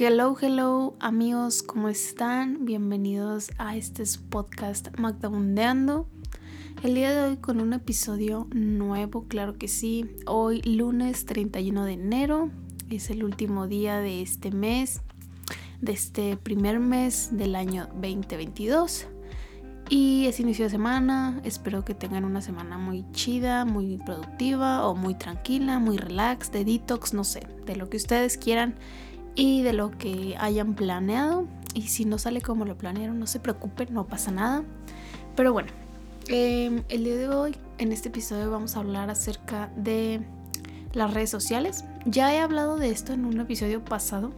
Hello, hello amigos, ¿cómo están? Bienvenidos a este podcast Magdabundeando. El día de hoy con un episodio nuevo, claro que sí. Hoy lunes 31 de enero, es el último día de este mes, de este primer mes del año 2022. Y es inicio de semana, espero que tengan una semana muy chida, muy productiva o muy tranquila, muy relax, de detox, no sé, de lo que ustedes quieran y de lo que hayan planeado. Y si no sale como lo planearon, no se preocupen, no pasa nada. Pero bueno, em, el día de hoy, en este episodio, vamos a hablar acerca de las redes sociales. Ya he hablado de esto en un episodio pasado.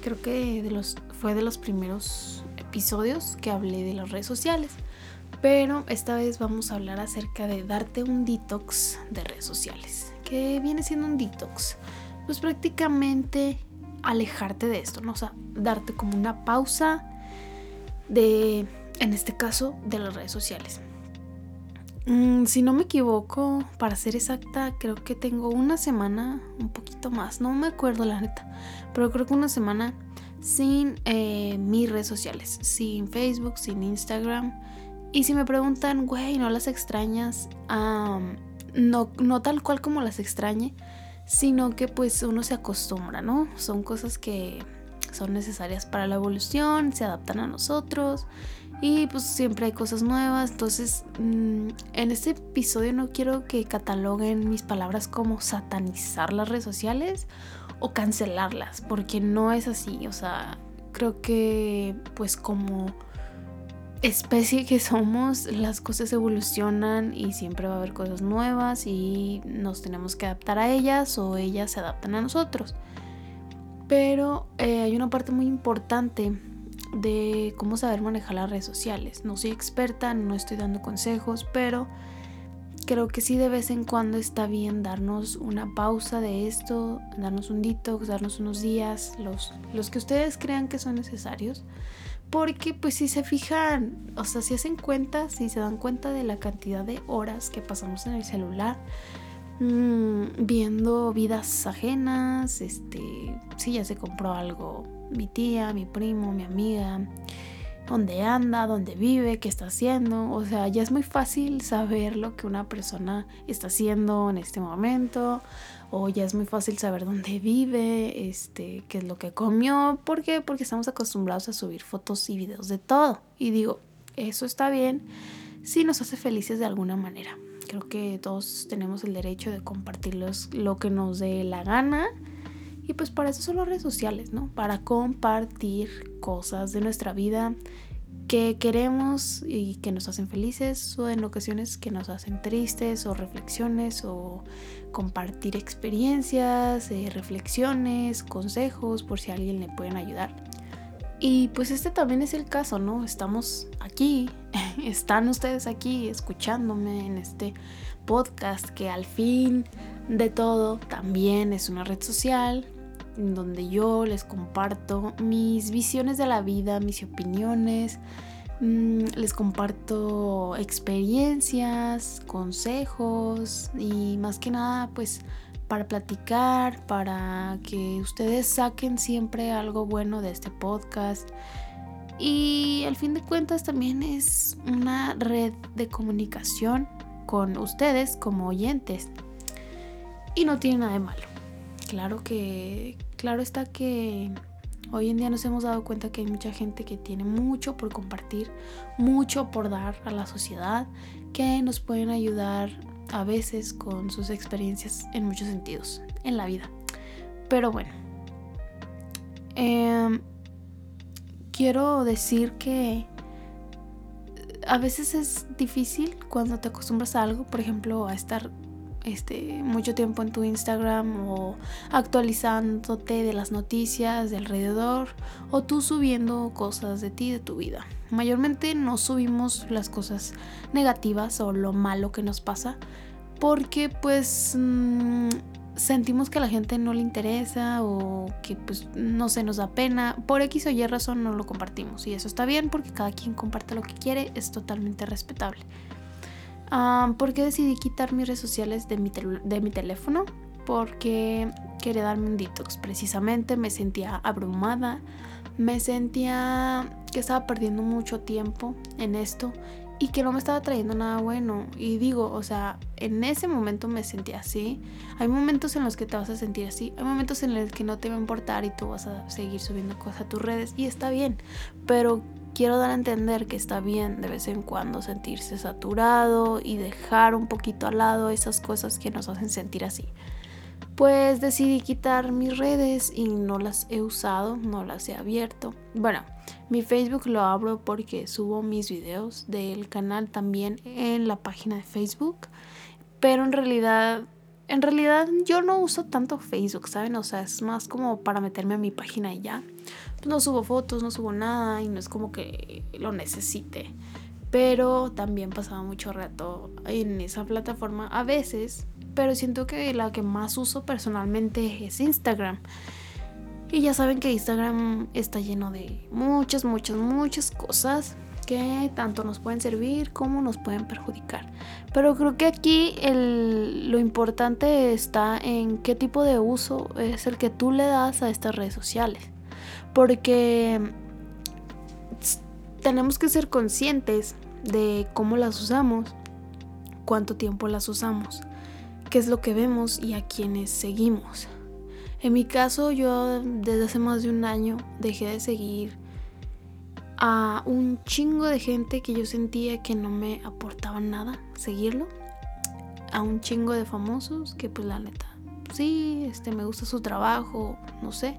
Creo que de los, fue de los primeros episodios que hablé de las redes sociales. Pero esta vez vamos a hablar acerca de darte un detox de redes sociales. ¿Qué viene siendo un detox? Pues prácticamente alejarte de esto, ¿no? O sea, darte como una pausa de, en este caso, de las redes sociales. Mm, si no me equivoco, para ser exacta, creo que tengo una semana, un poquito más, no me acuerdo la neta, pero creo que una semana sin eh, mis redes sociales, sin Facebook, sin Instagram. Y si me preguntan, güey, ¿no las extrañas? no, no tal cual como las extrañe, sino que pues uno se acostumbra, ¿no? Son cosas que son necesarias para la evolución, se adaptan a nosotros y pues siempre hay cosas nuevas. Entonces, mm, en este episodio no quiero que cataloguen mis palabras como satanizar las redes sociales o cancelarlas, porque no es así. O sea, creo que pues como especie que somos, las cosas evolucionan y siempre va a haber cosas nuevas y nos tenemos que adaptar a ellas o ellas se adaptan a nosotros. Pero eh, hay una parte muy importante de cómo saber manejar las redes sociales. No soy experta, no estoy dando consejos, pero creo que sí de vez en cuando está bien darnos una pausa de esto, darnos un detox, darnos unos días, los, los que ustedes crean que son necesarios porque pues si se fijan, o sea, si hacen cuenta, si se dan cuenta de la cantidad de horas que pasamos en el celular, mmm, viendo vidas ajenas, este, si ya se compró algo mi tía, mi primo, mi amiga, dónde anda, dónde vive, qué está haciendo. O sea, ya es muy fácil saber lo que una persona está haciendo en este momento o ya es muy fácil saber dónde vive, este, qué es lo que comió, ¿por qué? Porque estamos acostumbrados a subir fotos y videos de todo. Y digo, eso está bien si nos hace felices de alguna manera. Creo que todos tenemos el derecho de compartir lo que nos dé la gana. Y pues para eso son las redes sociales, ¿no? Para compartir cosas de nuestra vida que queremos y que nos hacen felices o en ocasiones que nos hacen tristes o reflexiones o compartir experiencias, eh, reflexiones, consejos por si alguien le pueden ayudar. Y pues este también es el caso, ¿no? Estamos aquí, están ustedes aquí escuchándome en este podcast que al fin de todo también es una red social donde yo les comparto mis visiones de la vida, mis opiniones, mm, les comparto experiencias, consejos y más que nada pues para platicar, para que ustedes saquen siempre algo bueno de este podcast. Y al fin de cuentas también es una red de comunicación con ustedes como oyentes. Y no tiene nada de malo claro que, claro está que hoy en día nos hemos dado cuenta que hay mucha gente que tiene mucho por compartir, mucho por dar a la sociedad, que nos pueden ayudar a veces con sus experiencias en muchos sentidos en la vida. Pero bueno, em, quiero decir que a veces es difícil cuando te acostumbras a algo, por ejemplo, a estar este, mucho tiempo en tu Instagram o actualizándote de las noticias de alrededor o tú subiendo cosas de ti, de tu vida. Mayormente no subimos las cosas negativas o lo malo que nos pasa porque pues mm, sentimos que a la gente no le interesa o que pues no se nos da pena. Por X o Y razón no lo compartimos y eso está bien porque cada quien comparte lo que quiere, es totalmente respetable. ¿Por qué decidí quitar mis redes sociales de mi, de mi teléfono? porque quería darme un detox. Precisamente me sentía abrumada, me sentía que estaba perdiendo mucho tiempo en esto y que no me estaba trayendo nada bueno. Y digo, o sea, en ese momento me sentí así. Hay momentos en los que te vas a sentir así. Hay momentos en los que no te va a importar y tú vas a seguir subiendo cosas a tus redes y está bien. Pero quiero dar a entender que está bien de vez en cuando sentirse saturado y dejar un poquito al lado esas cosas que nos hacen sentir así. Pues decidí quitar mis redes y no las he usado, no las he abierto. Bueno, mi Facebook lo abro porque subo mis videos del canal también en la página de Facebook. Pero en realidad, en realidad yo no uso tanto Facebook, ¿saben? O sea, es más como para meterme a mi página y ya. no subo fotos, no subo nada y no es como que lo necesite. Pero también pasaba mucho rato en esa plataforma a veces. Pero siento que la que más uso personalmente es Instagram. Y ya saben que Instagram está lleno de muchas, muchas, muchas cosas que tanto nos pueden servir como nos pueden perjudicar. Pero creo que aquí lo importante está en qué tipo de uso es el que tú le das a estas redes sociales. Porque tenemos que ser conscientes de cómo las usamos, cuánto tiempo las usamos, qué es lo que vemos y a quienes seguimos. En mi caso, yo desde hace más de un año dejé de seguir a un chingo de gente que yo sentía que no me aportaba nada seguirlo. A un chingo de famosos que pues la neta, sí, este me gusta su trabajo, no sé.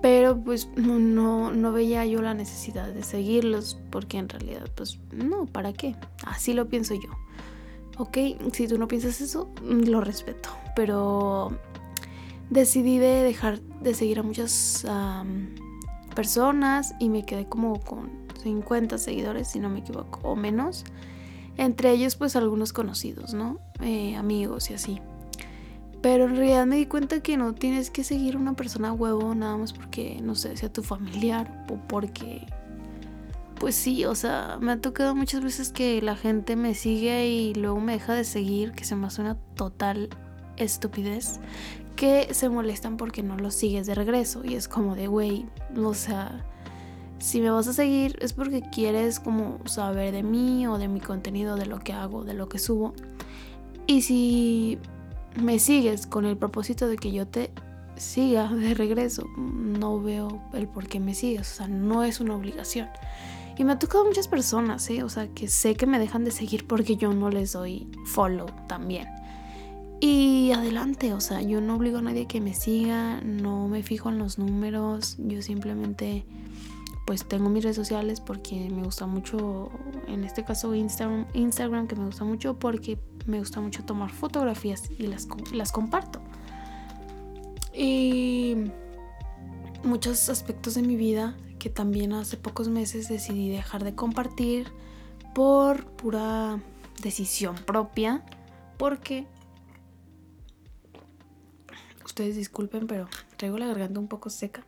Pero pues no, no veía yo la necesidad de seguirlos porque en realidad pues no, ¿para qué? Así lo pienso yo. Ok, si tú no piensas eso, lo respeto. Pero decidí de dejar de seguir a muchas personas y me quedé como con 50 seguidores, si no me equivoco, o menos. Entre ellos pues algunos conocidos, ¿no? Eh, amigos y así. Pero en realidad me di cuenta que no tienes que seguir a una persona huevo nada más porque, no sé, sea tu familiar o porque... Pues sí, o sea, me ha tocado muchas veces que la gente me sigue y luego me deja de seguir, que se me hace una total estupidez que se molestan porque no los sigues de regreso. Y es como de, güey, o sea, si me vas a seguir es porque quieres como saber de mí o de mi contenido, de lo que hago, de lo que subo. Y si me sigues con el propósito de que yo te siga de regreso, no veo el por qué me sigues. O sea, no es una obligación. Y me ha tocado muchas personas, ¿eh? O sea, que sé que me dejan de seguir porque yo no les doy follow también. Y adelante, o sea, yo no obligo a nadie que me siga, no me fijo en los números, yo simplemente pues tengo mis redes sociales porque me gusta mucho, en este caso Instagram, Instagram que me gusta mucho porque me gusta mucho tomar fotografías y las, las comparto. Y muchos aspectos de mi vida que también hace pocos meses decidí dejar de compartir por pura decisión propia porque Ustedes disculpen, pero traigo la garganta un poco seca.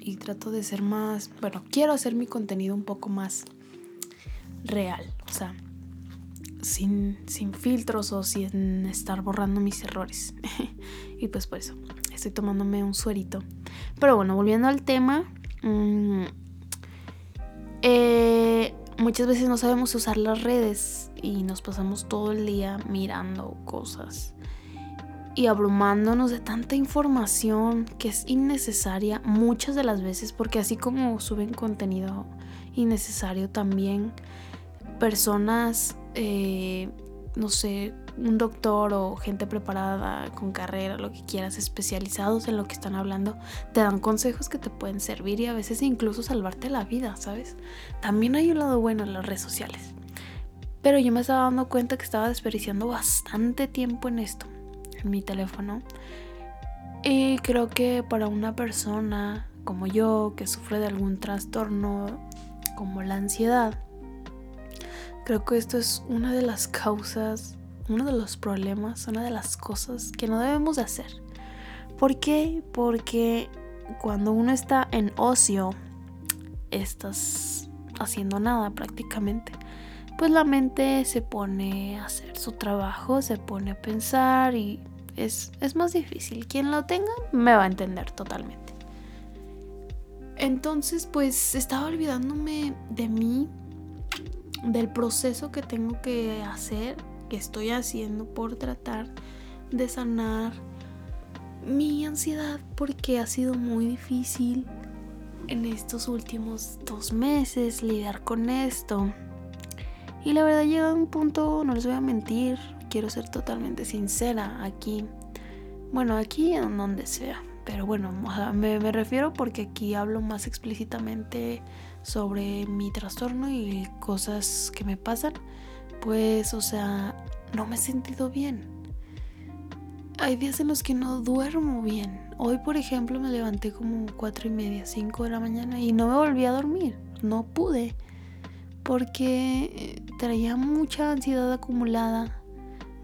Y trato de ser más, bueno, quiero hacer mi contenido un poco más real, o sea, sin, sin filtros o sin estar borrando mis errores. y pues por eso, estoy tomándome un suerito. Pero bueno, volviendo al tema, mm, eh, muchas veces no sabemos usar las redes y nos pasamos todo el día mirando cosas y abrumándonos de tanta información que es innecesaria muchas de las veces porque así como suben contenido innecesario también personas eh, no sé un doctor o gente preparada con carrera lo que quieras especializados en lo que están hablando te dan consejos que te pueden servir y a veces incluso salvarte la vida sabes también hay un lado bueno en las redes sociales. Pero yo me estaba dando cuenta que estaba desperdiciando bastante tiempo en esto mi teléfono. Y creo que para una persona como yo que sufre de algún trastorno como la ansiedad, creo que esto es una de las causas, uno de los problemas, una de las cosas que no debemos de hacer. ¿Por qué? Porque cuando uno está en ocio, estás haciendo nada prácticamente. pues la mente se pone a hacer su trabajo, se pone a pensar y es, es más difícil. Quien lo tenga me va a entender totalmente. Entonces, pues estaba olvidándome de mí, del proceso que tengo que hacer, que estoy haciendo por tratar de sanar mi ansiedad, porque ha sido muy difícil en estos últimos dos meses lidiar con esto. Y la verdad llega un punto, no les voy a mentir, quiero ser totalmente sincera aquí. Bueno, aquí en donde sea. Pero bueno, me, me refiero porque aquí hablo más explícitamente sobre mi trastorno y cosas que me pasan. Pues, o sea, no me he sentido bien. Hay días en los que no duermo bien. Hoy, por ejemplo, me levanté como cuatro y media, cinco de la mañana y no me volví a dormir. No pude. Porque eh, traía mucha ansiedad acumulada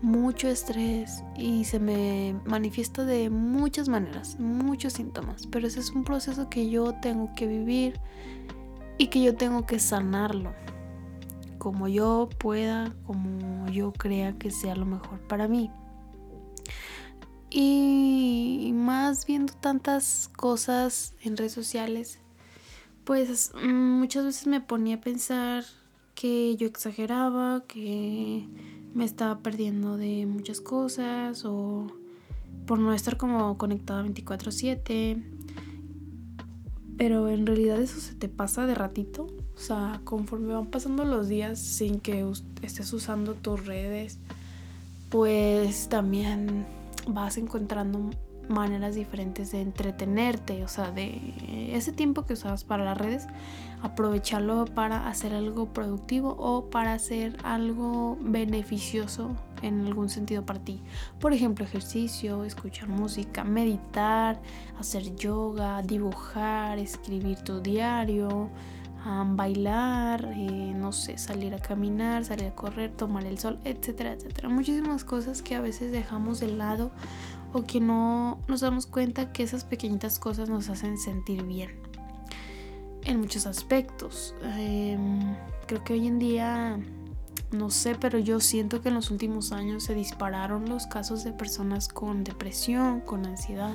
mucho estrés y se me manifiesta de muchas maneras, muchos síntomas, pero ese es un proceso que yo tengo que vivir y que yo tengo que sanarlo como yo pueda, como yo crea que sea lo mejor para mí. Y más viendo tantas cosas en redes sociales, pues muchas veces me ponía a pensar que yo exageraba, que me estaba perdiendo de muchas cosas o por no estar como conectada 24/7. Pero en realidad eso se te pasa de ratito. O sea, conforme van pasando los días sin que estés usando tus redes, pues también vas encontrando maneras diferentes de entretenerte, o sea, de ese tiempo que usabas para las redes, aprovecharlo para hacer algo productivo o para hacer algo beneficioso en algún sentido para ti. Por ejemplo, ejercicio, escuchar música, meditar, hacer yoga, dibujar, escribir tu diario, bailar, eh, no sé, salir a caminar, salir a correr, tomar el sol, etcétera, etcétera. Muchísimas cosas que a veces dejamos de lado o que no nos damos cuenta que esas pequeñitas cosas nos hacen sentir bien en muchos aspectos. Em, creo que hoy en día, no sé, pero yo siento que en los últimos años se dispararon los casos de personas con depresión, con ansiedad.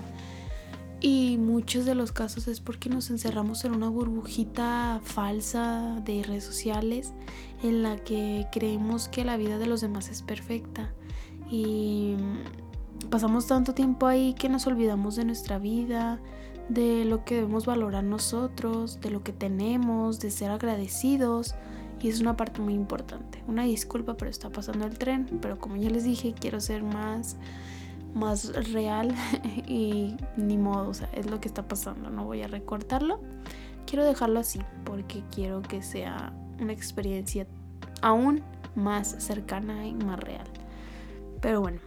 Y muchos de los casos es porque nos encerramos en una burbujita falsa de redes sociales en la que creemos que la vida de los demás es perfecta. Y pasamos tanto tiempo ahí que nos olvidamos de nuestra vida, de lo que debemos valorar nosotros, de lo que tenemos, de ser agradecidos. Y es una parte muy importante. Una disculpa, pero está pasando el tren. Pero como ya les dije, quiero ser más, más real y ni modo, o sea, es lo que está pasando. No voy a recortarlo. Quiero dejarlo así porque quiero que sea una experiencia aún más cercana y más real. Pero bueno,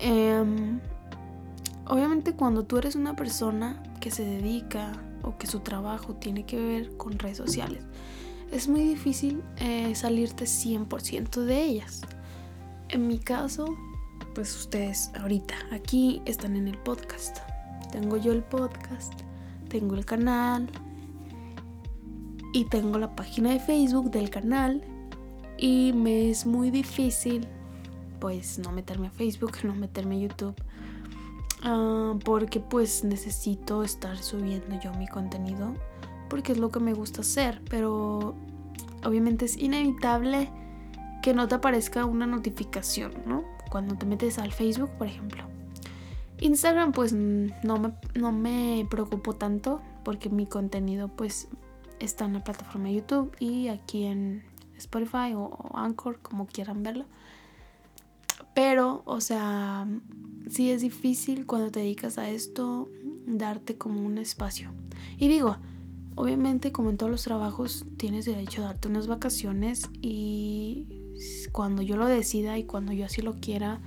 Em, obviamente cuando tú eres una persona que se dedica o que su trabajo tiene que ver con redes sociales, es muy difícil eh, salirte 100% de ellas. En mi caso, pues ustedes ahorita aquí están en el podcast. Tengo yo el podcast, tengo el canal y tengo la página de Facebook del canal y me es muy difícil pues no meterme a Facebook, no meterme a YouTube. Ah, porque pues necesito estar subiendo yo mi contenido porque es lo que me gusta hacer pero obviamente es inevitable que no te aparezca una notificación no cuando te metes al Facebook por ejemplo Instagram pues no me, no me preocupo tanto porque mi contenido pues está en la plataforma YouTube y aquí en Spotify o Anchor como quieran verlo pero, o sea, sí es difícil cuando te dedicas a esto darte como un espacio. Y digo, obviamente como en todos los trabajos tienes derecho a darte unas vacaciones y cuando yo lo decida y cuando yo así lo quiera,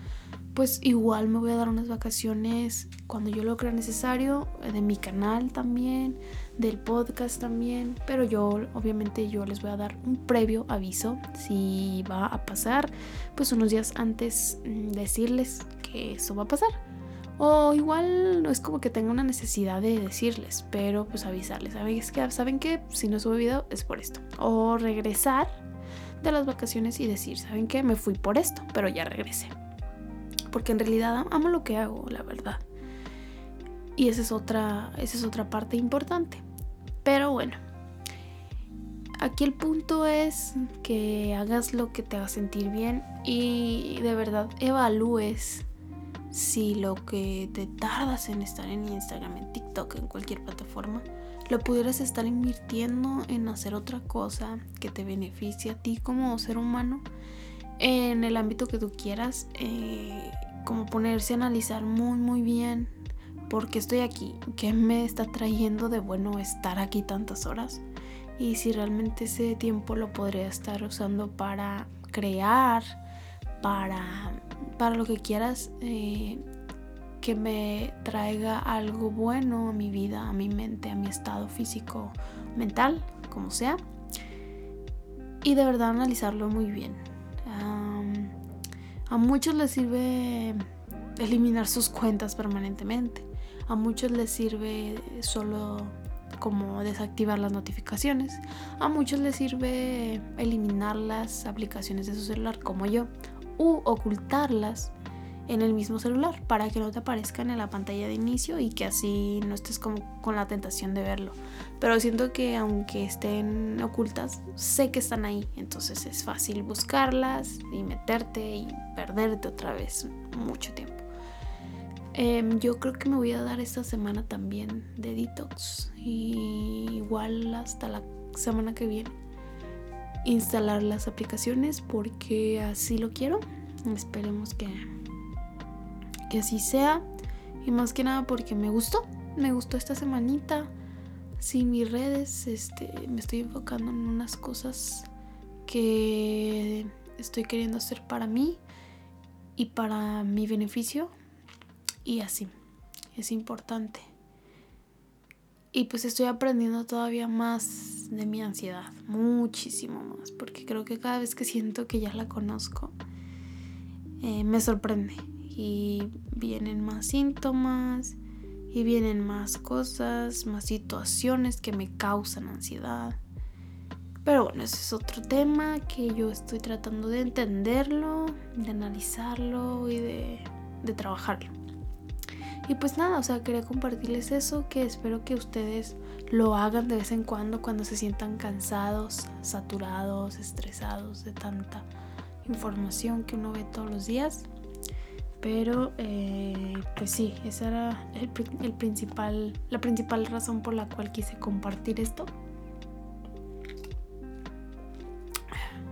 pues igual me voy a dar unas vacaciones cuando yo lo crea necesario, de mi canal también, del podcast también, pero yo obviamente yo les voy a dar un previo aviso si va a pasar, pues unos días antes mm, decirles que eso va a pasar. O igual no es como que tenga una necesidad de decirles, pero pues avisarles. ¿Saben que, ¿saben que si no subo video es por esto? O regresar de las vacaciones y decir, ¿saben qué? Me fui por esto, pero ya regresé. Porque en realidad amo lo que hago, la verdad. Y esa es otra, esa es otra parte importante. Pero bueno, aquí el punto es que hagas lo que te haga sentir bien y de verdad evalúes si lo que te tardas en estar en Instagram, en TikTok, en cualquier plataforma, lo pudieras estar invirtiendo en hacer otra cosa que te beneficie a ti como ser humano en el ámbito que tú quieras, eh, como ponerse a analizar muy muy bien por qué estoy aquí, qué me está trayendo de bueno estar aquí tantas horas y si realmente ese tiempo lo podría estar usando para crear, para, para lo que quieras. Eh, que me traiga algo bueno a mi vida, a mi mente, a mi estado físico, mental, como sea. Y de verdad analizarlo muy bien. A muchos les sirve eliminar sus cuentas permanentemente. A muchos les sirve solo como desactivar las notificaciones. A muchos les sirve eliminar las aplicaciones de su celular como yo. U ocultarlas en el mismo celular para que no te aparezcan en la pantalla de inicio y que así no estés como con la tentación de verlo. Pero siento que aunque estén ocultas, sé que están ahí, entonces es fácil buscarlas y meterte y perderte otra vez mucho tiempo. Em, yo creo que me voy a dar esta semana también de detox y igual hasta la semana que viene instalar las aplicaciones porque así lo quiero. Esperemos que que así sea. Y más que nada porque me gustó. Me gustó esta semanita. Sin mis redes, este, me estoy enfocando en unas cosas que estoy queriendo hacer para mí y para mi beneficio. Y así. Es importante. Y pues estoy aprendiendo todavía más de mi ansiedad. Muchísimo más. Porque creo que cada vez que siento que ya la conozco, eh, me sorprende y vienen más síntomas y vienen más cosas, más situaciones que me causan ansiedad. Pero bueno, ese es otro tema que yo estoy tratando de entenderlo, de analizarlo y de, de trabajarlo. Y pues nada, o sea, quería compartirles eso, que espero que ustedes lo hagan de vez en cuando cuando se sientan cansados, saturados, estresados de tanta información que uno ve todos los días. Pero, eh, pues sí, esa era el, principal, la principal razón por la cual quise compartir esto.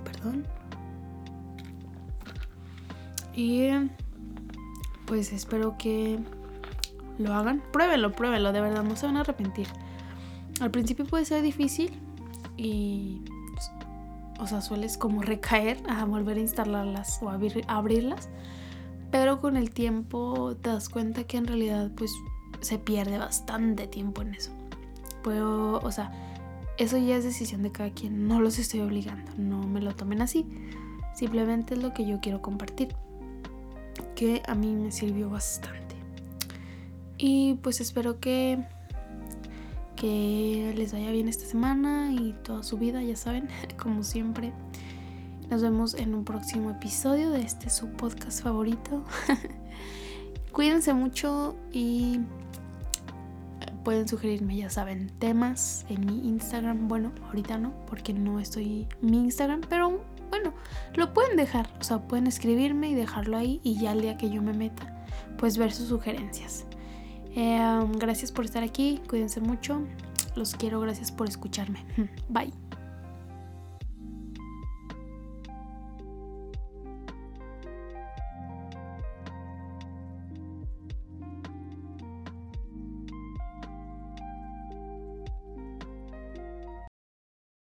Perdón. Y pues espero que lo hagan. Pruébenlo, pruébenlo, de verdad, no se van a arrepentir. Al principio puede ser difícil y, o sea, sueles como recaer a volver a instalarlas o a abrirlas pero con el tiempo te das cuenta que en realidad pues se pierde bastante tiempo en eso. Pero, o sea, eso ya es decisión de cada quien, no los estoy obligando, no me lo tomen así. Simplemente es lo que yo quiero compartir, que a mí me sirvió bastante. Y pues espero que que les vaya bien esta semana y toda su vida, ya saben, como siempre. Nos vemos en un próximo episodio de este su podcast favorito. Cuídense mucho y pueden sugerirme, ya saben, temas en mi Instagram. Bueno, ahorita no, porque no estoy en mi Instagram, pero bueno, lo pueden dejar. O sea, pueden escribirme y dejarlo ahí y ya el día que yo me meta, pues ver sus sugerencias. Em, gracias por estar aquí, cuídense mucho. Los quiero, gracias por escucharme. Bye.